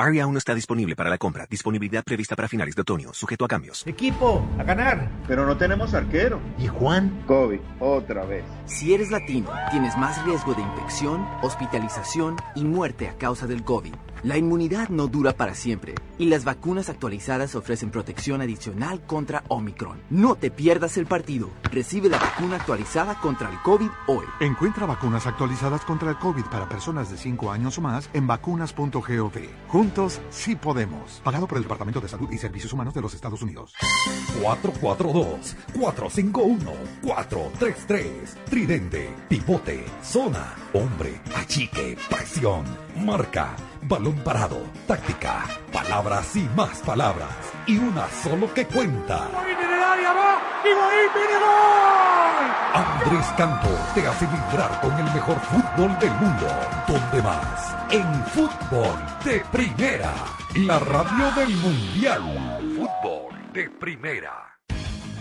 Aria aún no está disponible para la compra. Disponibilidad prevista para finales de otoño, sujeto a cambios. Equipo, a ganar. Pero no tenemos arquero. ¿Y Juan? COVID, otra vez. Si eres latino, tienes más riesgo de infección, hospitalización y muerte a causa del COVID. La inmunidad no dura para siempre y las vacunas actualizadas ofrecen protección adicional contra Omicron. No te pierdas el partido. Recibe la vacuna actualizada contra el COVID hoy. Encuentra vacunas actualizadas contra el COVID para personas de 5 años o más en vacunas.gov. Juntos sí podemos. Pagado por el Departamento de Salud y Servicios Humanos de los Estados Unidos. 442-451-433. Tridente, pivote, zona, hombre, achique, presión, marca, balón parado, táctica, palabras y más palabras. Y una solo que cuenta. Andrés Cantor te hace vibrar con el mejor fútbol del mundo. ¿Dónde más? En fútbol de primera. La radio del mundial. Fútbol de primera.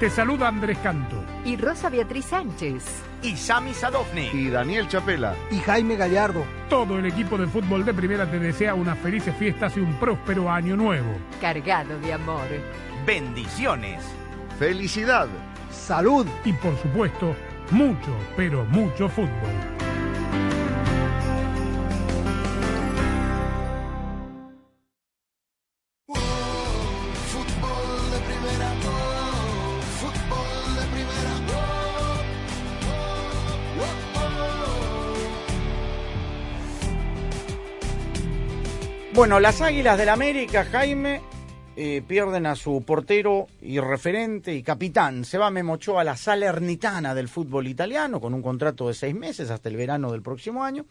Te saluda Andrés Canto. Y Rosa Beatriz Sánchez. Y Sami Sadovnik. Y Daniel Chapela. Y Jaime Gallardo. Todo el equipo de fútbol de primera te desea unas felices fiestas y un próspero año nuevo. Cargado de amor. Bendiciones. Felicidad. Salud. Y por supuesto, mucho, pero mucho. Fútbol Bueno, las Águilas del América, Jaime, eh, pierden a su portero y referente y capitán. Se va Memo Ochoa a la Salernitana del fútbol italiano con un contrato de seis meses hasta el verano del próximo año.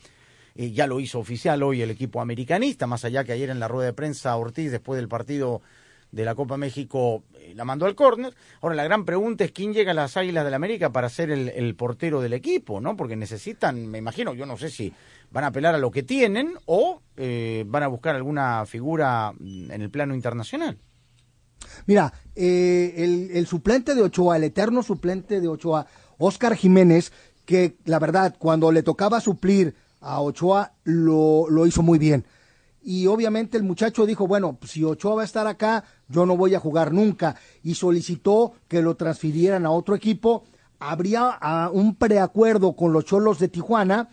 Eh, ya lo hizo oficial hoy el equipo americanista, más allá que ayer en la rueda de prensa Ortiz, después del partido de la Copa México, eh, la mandó al córner. Ahora, la gran pregunta es quién llega a las Águilas del América para ser el, portero del equipo, ¿no? Porque necesitan, me imagino, yo no sé si van a apelar a lo que tienen o eh, van a buscar alguna figura en el plano internacional. Mira, eh, el, el suplente de Ochoa, el eterno suplente de Ochoa, Oscar Jiménez, que la verdad, cuando le tocaba suplir a Ochoa, lo, lo hizo muy bien. Y obviamente el muchacho dijo, bueno, si Ochoa va a estar acá, yo no voy a jugar nunca. Y solicitó que lo transfirieran a otro equipo. Habría ah, un preacuerdo con los Cholos de Tijuana,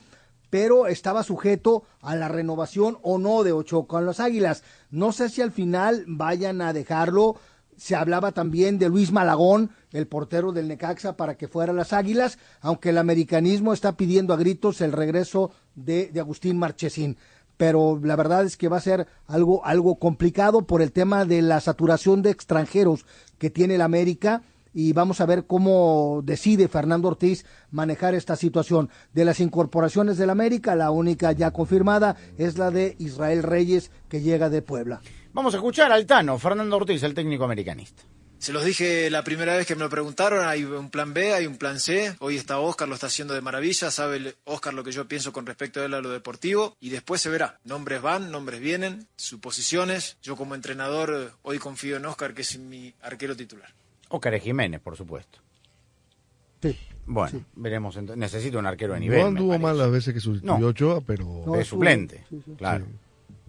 pero estaba sujeto a la renovación o no de Ochoa con los Águilas. No sé si al final vayan a dejarlo. Se hablaba también de Luis Malagón, el portero del Necaxa, para que fuera a las Águilas, aunque el americanismo está pidiendo a gritos el regreso de, de Agustín Marchesín. Pero la verdad es que va a ser algo, algo complicado por el tema de la saturación de extranjeros que tiene el América y vamos a ver cómo decide Fernando Ortiz manejar esta situación. De las incorporaciones del América, la única ya confirmada es la de Israel Reyes, que llega de Puebla. Vamos a escuchar al Tano, Fernando Ortiz, el técnico americanista. Se los dije la primera vez que me lo preguntaron, hay un plan B, hay un plan C, hoy está Oscar, lo está haciendo de maravilla, sabe Oscar lo que yo pienso con respecto a él a lo deportivo y después se verá. Nombres van, nombres vienen, suposiciones. Yo como entrenador hoy confío en Oscar, que es mi arquero titular. Óscar Jiménez, por supuesto. Sí. Bueno, Sí. veremos. entonces. Necesito un arquero de nivel. No anduvo mal las veces que sustituyó No. Ochoa, pero... es suplente, claro.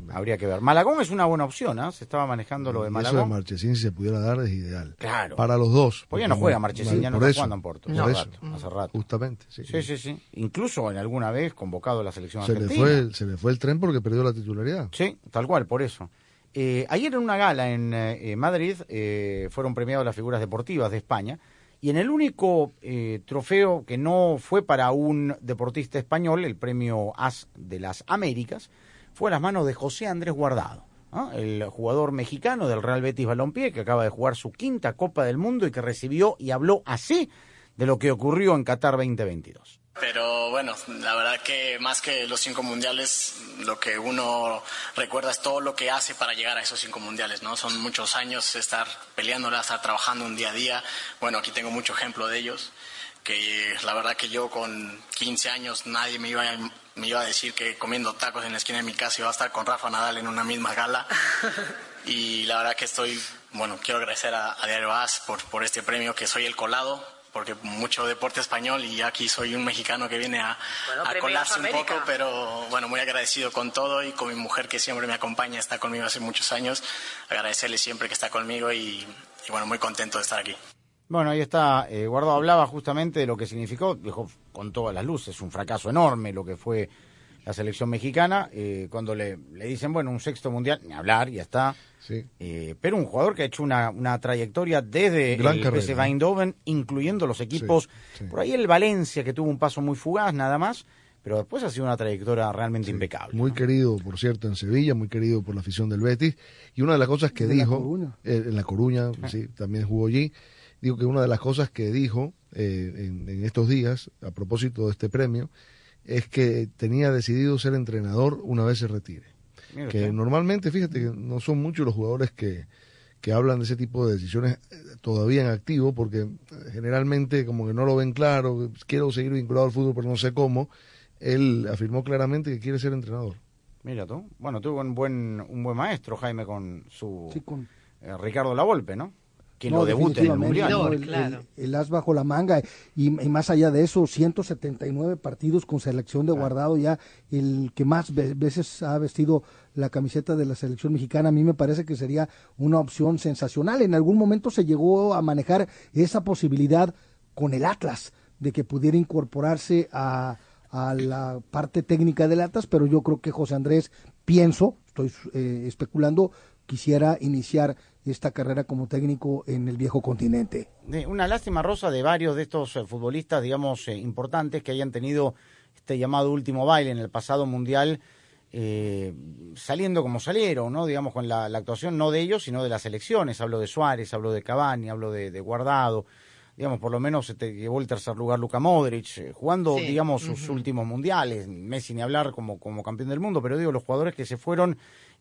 Habría que ver. Malagón es una buena opción, ¿ah? Se estaba manejando lo de Y Eso de Malagón. Marchesín, si se pudiera dar, es ideal. Claro. Para los dos. Pues ya no porque juega Marchesín, ya no está jugando en Porto. por Hace eso. rato, hace rato. Justamente, sí. Sí, sí, sí. Incluso en alguna vez convocado a la selección Se le, argentina. fue, se le fue el tren porque perdió la titularidad. Sí, tal cual, por eso. Eh, ayer en una gala en eh, Madrid eh, fueron premiadas las figuras deportivas de España y en el único eh, trofeo que no fue para un deportista español, el premio As de las Américas, fue a las manos de José Andrés Guardado, el jugador mexicano del Real Betis Balompié que acaba de jugar su quinta Copa del Mundo y que recibió y habló así de lo que ocurrió en Qatar 2022. Pero bueno, la verdad que más que los cinco mundiales, lo que uno recuerda es todo lo que hace para llegar a esos cinco mundiales, ¿no? Son muchos años estar peleándola, estar trabajando un día a día. Bueno, aquí tengo mucho ejemplo de ellos. Que la verdad que yo con 15 años nadie me iba, a, me iba a decir que comiendo tacos en la esquina de mi casa iba a estar con Rafa Nadal en una misma gala. Y la verdad que estoy, bueno, quiero agradecer a, a Diario As por, por este premio, que soy el colado, porque mucho deporte español y aquí soy un mexicano que viene a, Bueno, a colarse un América. poco, pero bueno, muy agradecido con todo y con mi mujer que siempre me acompaña, está conmigo hace muchos años. Agradecerle siempre que está conmigo y, y bueno, muy contento de estar aquí. Bueno, ahí está. Eh, Guardo hablaba justamente de lo que significó, dijo con todas las luces, un fracaso enorme lo que fue la selección mexicana. eh, cuando le, le dicen, bueno, un sexto mundial, ni hablar, ya está. Eh, pero un jugador que ha hecho una, una trayectoria desde Gran el carrera, PSV. Eindhoven, incluyendo los equipos. Por ahí el Valencia, que tuvo un paso muy fugaz, nada más. Pero después ha sido una trayectoria realmente impecable. Muy querido, por cierto, en Sevilla, muy querido por la afición del Betis. Y una de las cosas que De La dijo, Coruña. eh, en La Coruña, sí, también jugó allí, digo que una de las cosas que dijo eh, en, en estos días, a propósito de este premio, es que tenía decidido ser entrenador una vez se retire. Mira que usted. normalmente, fíjate que no son muchos los jugadores que, que hablan de ese tipo de decisiones eh, todavía en activo, porque eh, generalmente como que no lo ven claro, quiero seguir vinculado al fútbol, pero no sé cómo. Él afirmó claramente que quiere ser entrenador. Mira tú. Bueno, tuvo un buen, un buen maestro, Jaime, con su Sí, con- eh, Ricardo Lavolpe, ¿no? Quien No, lo debuta en el definitivamente, Mundial. ¿no? el, el- el as bajo la manga y, y más allá de eso 179 partidos con selección de guardado ya el que más ve- veces ha vestido la camiseta de la selección mexicana a mí me parece que sería una opción sensacional en algún momento se llegó a manejar esa posibilidad con el Atlas de que pudiera incorporarse a, a la parte técnica del Atlas pero yo creo que José Andrés pienso estoy eh, especulando quisiera iniciar esta carrera como técnico en el viejo continente. Una lástima, Rosa, de varios de estos eh, futbolistas, digamos, eh, importantes que hayan tenido este llamado último baile en el pasado mundial, eh, saliendo como salieron, ¿no? Digamos, con la, la actuación no de ellos, sino de las elecciones. Hablo de Suárez, hablo de Cavani, hablo de, de Guardado. Digamos, por lo menos se te llevó el tercer lugar Luka Modric, eh, jugando, Sí, digamos, sus últimos mundiales. Messi ni hablar como, como campeón del mundo, pero digo, los jugadores que se fueron,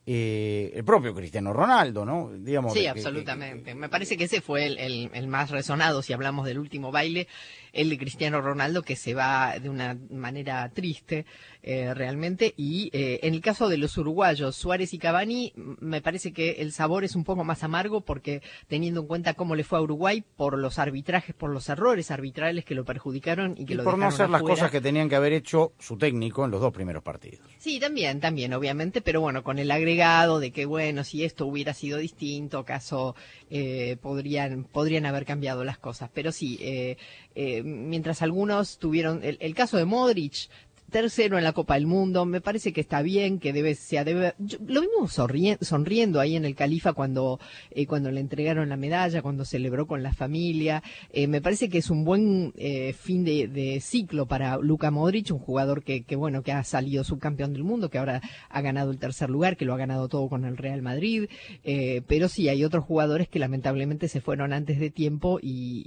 eh, el propio Cristiano Ronaldo, ¿no? Digamos, Sí, que- que- absolutamente. Me parece que ese fue el, el- el más resonado, si hablamos del último baile, el de Cristiano Ronaldo, que se va de una manera triste eh, realmente. Y eh, en el caso de los uruguayos, Suárez y Cavani, me parece que el sabor es un poco más amargo porque teniendo en cuenta cómo le fue a Uruguay por los arbitrajes, por los errores arbitrales que lo perjudicaron y que y lo por no hacer las cosas que tenían que haber hecho su técnico en los dos primeros partidos. Sí, también, también, obviamente, pero bueno, con el de que, bueno, si esto hubiera sido distinto, acaso eh, podrían, podrían haber cambiado las cosas. Pero sí, eh, eh, mientras algunos tuvieron, el, el caso de Modric, tercero en la Copa del Mundo, me parece que está bien, que debe, se debe, yo- lo vimos sonrien- sonriendo ahí en el Califa cuando, eh, cuando le entregaron la medalla, cuando celebró con la familia, Eh, me parece que es un buen eh, fin de, ciclo para Luka Modric, un jugador que, bueno, que ha salido subcampeón del mundo, que ahora ha ganado el tercer lugar, que lo ha ganado todo con el Real Madrid, eh, pero sí hay otros jugadores que lamentablemente se fueron antes de tiempo y,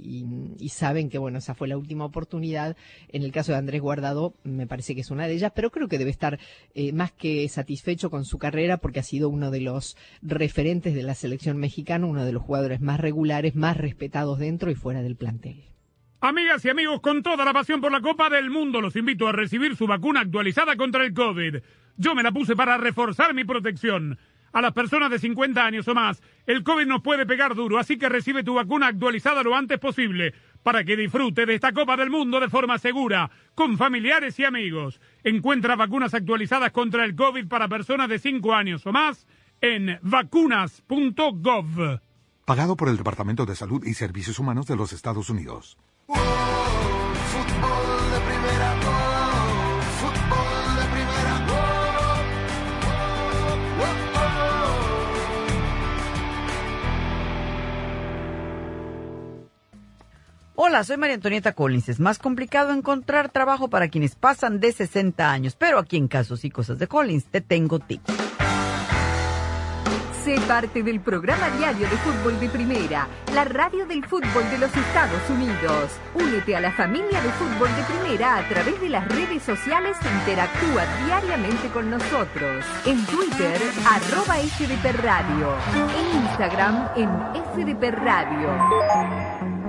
y- y saben que bueno, esa fue la última oportunidad. En el caso de Andrés Guardado, me parece que es una de ellas, pero creo que debe estar eh, más que satisfecho con su carrera porque ha sido uno de los referentes de la selección mexicana, uno de los jugadores más regulares, más respetados dentro y fuera del plantel. Amigas y amigos, con toda la pasión por la Copa del Mundo, los invito a recibir su vacuna actualizada contra el COVID. Yo me la puse para reforzar mi protección. A las personas de 50 años o más, el COVID nos puede pegar duro, así que recibe tu vacuna actualizada lo antes posible para que disfrute de esta Copa del Mundo de forma segura, con familiares y amigos. Encuentra vacunas actualizadas contra el COVID para personas de 5 años o más en vacunas.gov. Pagado por el Departamento de Salud y Servicios Humanos de los Estados Unidos. Hola, soy María Antonieta Collins. Es más complicado encontrar trabajo para quienes pasan de 60 años, pero aquí en Casos y Cosas de Collins te tengo tips. Sé parte del programa diario de fútbol de primera, la radio del fútbol de los Estados Unidos. Únete a la familia de fútbol de primera a través de las redes sociales e interactúa diariamente con nosotros. En Twitter, arroba FDP Radio. En Instagram, en FDP Radio.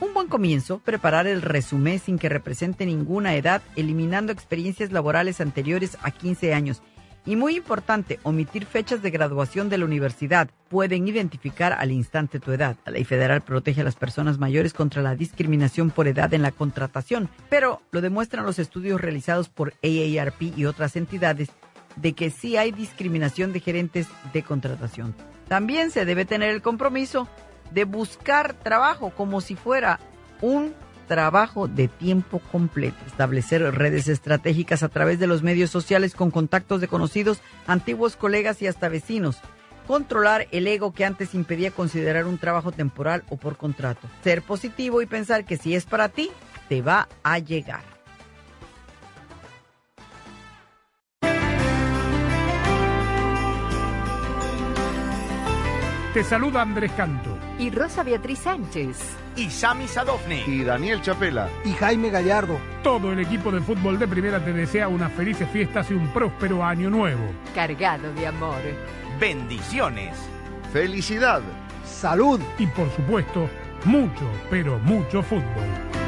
Un buen comienzo, preparar el resumen sin que represente ninguna edad, eliminando experiencias laborales anteriores a 15 años. Y muy importante, omitir fechas de graduación de la universidad. Pueden identificar al instante tu edad. La ley federal protege a las personas mayores contra la discriminación por edad en la contratación, pero lo demuestran los estudios realizados por AARP y otras entidades de que sí hay discriminación de gerentes de contratación. También se debe tener el compromiso de buscar trabajo como si fuera un trabajo de tiempo completo, establecer redes estratégicas a través de los medios sociales con contactos de conocidos, antiguos colegas y hasta vecinos, controlar el ego que antes impedía considerar un trabajo temporal o por contrato, ser positivo y pensar que si es para ti, te va a llegar. Te saluda Andrés Canto. Y Rosa Beatriz Sánchez. Y Sami Sadovnik. Y Daniel Chapela. Y Jaime Gallardo. Todo el equipo de fútbol de primera te desea unas felices fiestas y un próspero año nuevo. Cargado de amor. Bendiciones. Felicidad. Salud. Y por supuesto, mucho, pero mucho fútbol.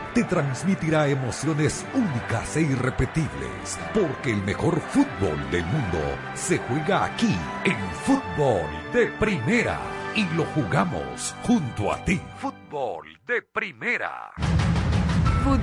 te transmitirá emociones únicas e irrepetibles, porque el mejor fútbol del mundo se juega aquí, en fútbol de primera, y lo jugamos junto a ti. Fútbol de primera.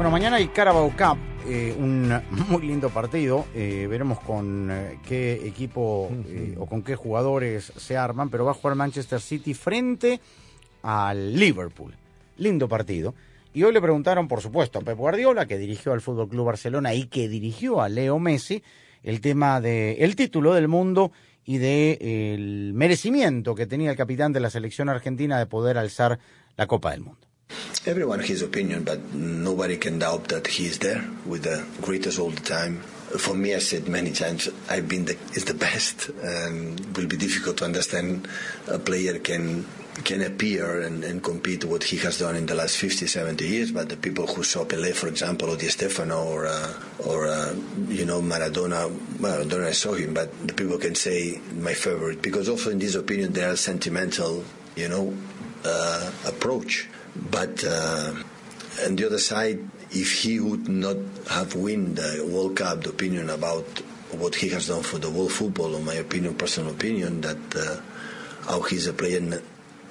Bueno, mañana hay Carabao Cup, eh, un muy lindo partido. Eh, veremos con eh, qué equipo o con qué jugadores se arman, pero va a jugar Manchester City frente al Liverpool. Lindo partido. Y hoy le preguntaron, por supuesto, a Pep Guardiola, que dirigió al Fútbol Club Barcelona y que dirigió a Leo Messi, el tema de el título del mundo y de eh, el merecimiento que tenía el capitán de la selección argentina de poder alzar la Copa del Mundo. Everyone has opinion, but nobody can doubt that he is there with the greatest all the time. For me, I said many times, I've been the, is the best, and it will be difficult to understand a player can can appear and, and compete what he has done in the last 50, 70 years. But the people who saw Pelé, for example, or Di Stefano, or uh, or uh, you know Maradona, Maradona I saw him, but the people can say my favorite because also in this opinion there are sentimental, you know, uh, approach. But uh, on the other side, if he would not have won the World Cup, the opinion about what he has done for the world football, in my opinion, personal opinion, that uh, how he's a player n-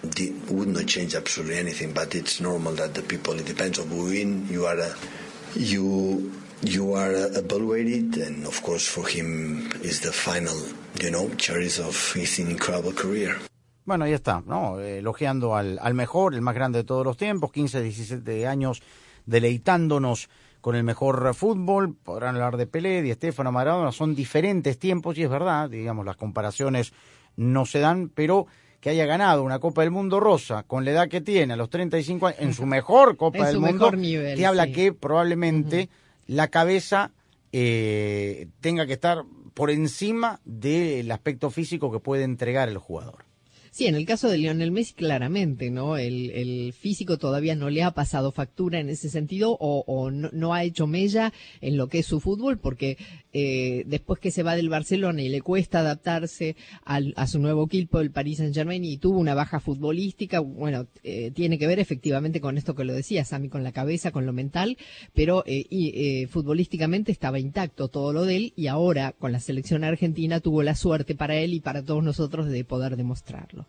di- would not change absolutely anything. But it's normal that the people, it depends on who win. You are a, you you are evaluated, and of course for him is the final, you know, cherries of his incredible career. Bueno, ahí está, ¿no? Elogiando al, al mejor, el más grande de todos los tiempos, 15, 17 años deleitándonos con el mejor fútbol, podrán hablar de Pelé, de Estefano Maradona, son diferentes tiempos y es verdad, digamos, las comparaciones no se dan, pero que haya ganado una Copa del Mundo rosa con la edad que tiene, a los 35 años, en su mejor Copa En del su Mundo, mejor nivel, habla sí. que probablemente la cabeza eh, tenga que estar por encima del aspecto físico que puede entregar el jugador. Sí, en el caso de Lionel Messi, claramente, ¿no? El, físico todavía no le ha pasado factura en ese sentido o, o no, no ha hecho mella en lo que es su fútbol, porque eh, después que se va del Barcelona y le cuesta adaptarse al- a su nuevo equipo, el Paris Saint Germain, y tuvo una baja futbolística, bueno, eh, tiene que ver efectivamente con esto que lo decía, Sammy, con la cabeza, con lo mental, pero eh, eh, futbolísticamente estaba intacto todo lo de él y ahora con la selección argentina tuvo la suerte para él y para todos nosotros de poder demostrarlo.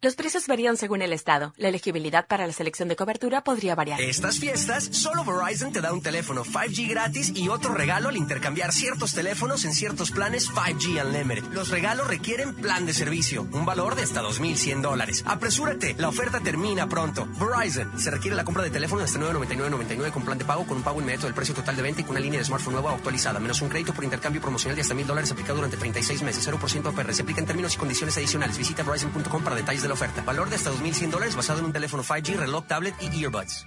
Los precios varían según el estado. La elegibilidad para la selección de cobertura podría variar. Estas fiestas, solo Verizon te da un teléfono 5G gratis y otro regalo al intercambiar ciertos teléfonos en ciertos planes 5G Unlimited. Los regalos requieren plan de servicio, un valor de hasta 2.100 dólares. Apresúrate, la oferta termina pronto. Verizon, se requiere la compra de teléfono hasta 9.99.99 con plan de pago con un pago inmediato del precio total de venta y con una línea de smartphone nueva actualizada, menos un crédito por intercambio promocional de hasta 1.000 dólares aplicado durante 36 meses, 0% APR. Se aplica en términos y condiciones adicionales. Visita Verizon.com para detalles de la oferta. Valor de hasta 2.100 dólares basado en un teléfono 5G, reloj, tablet y earbuds.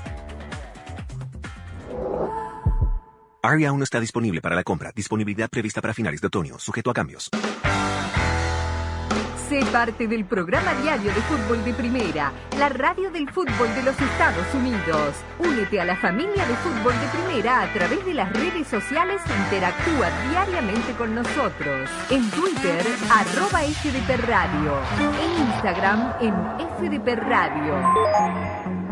Aria aún no está disponible para la compra. Disponibilidad prevista para finales de otoño, sujeto a cambios. Sé parte del programa diario de fútbol de primera, la radio del fútbol de los Estados Unidos. Únete a la familia de fútbol de primera a través de las redes sociales e interactúa diariamente con nosotros. En Twitter, arroba FDP Radio. En Instagram, en FDP Radio.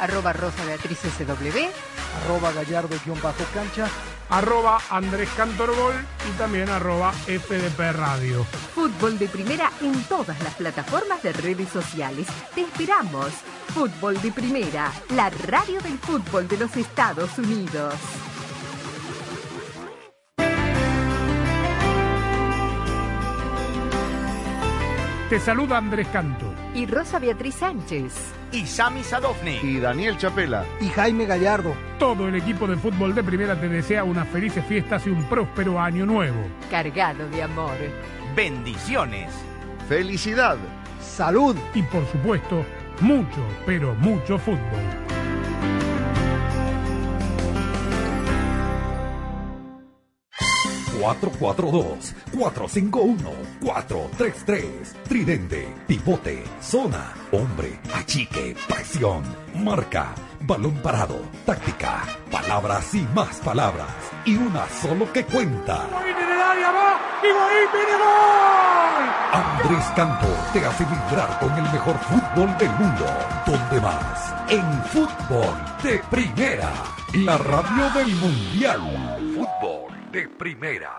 Arroba Rosa Beatriz SW. Arroba Gallardo-cancha. Arroba Andrés Cantorbol y también arroba FDP Radio. Fútbol de Primera en todas las plataformas de redes sociales. Te esperamos. Fútbol de Primera, la radio del fútbol de los Estados Unidos. Te saluda Andrés Canto. Y Rosa Beatriz Sánchez. Y Sami Sadovnik. Y Daniel Chapela. Y Jaime Gallardo. Todo el equipo de fútbol de primera te desea unas felices fiestas y un próspero año nuevo. Cargado de amor. Bendiciones. Felicidad. salud y por supuesto mucho, pero mucho fútbol. ...442-451-433... Tridente, pivote, zona, hombre, achique, presión, marca, balón parado, táctica, palabras y más palabras... ...y una solo que cuenta... Andrés Cantor te hace vibrar con el mejor fútbol del mundo. ¿Dónde más? En fútbol de primera. La radio del mundial. De primera.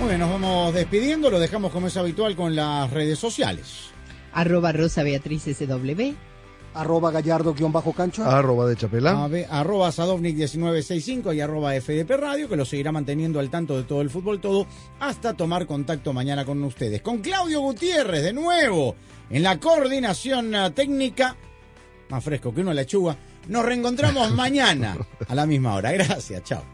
Muy bien, nos vamos despidiendo, lo dejamos como es habitual con las redes sociales. Arroba Rosa Beatriz SW. Arroba Gallardo-Cancha. Arroba de Chapelán. arroba Sadovnik1965 y arroba FDP Radio, que lo seguirá manteniendo al tanto de todo el fútbol todo, hasta tomar contacto mañana con ustedes. Con Claudio Gutiérrez, de nuevo, en la coordinación eh, técnica, más fresco que una lechuga. Nos reencontramos mañana a la misma hora. Gracias, chao.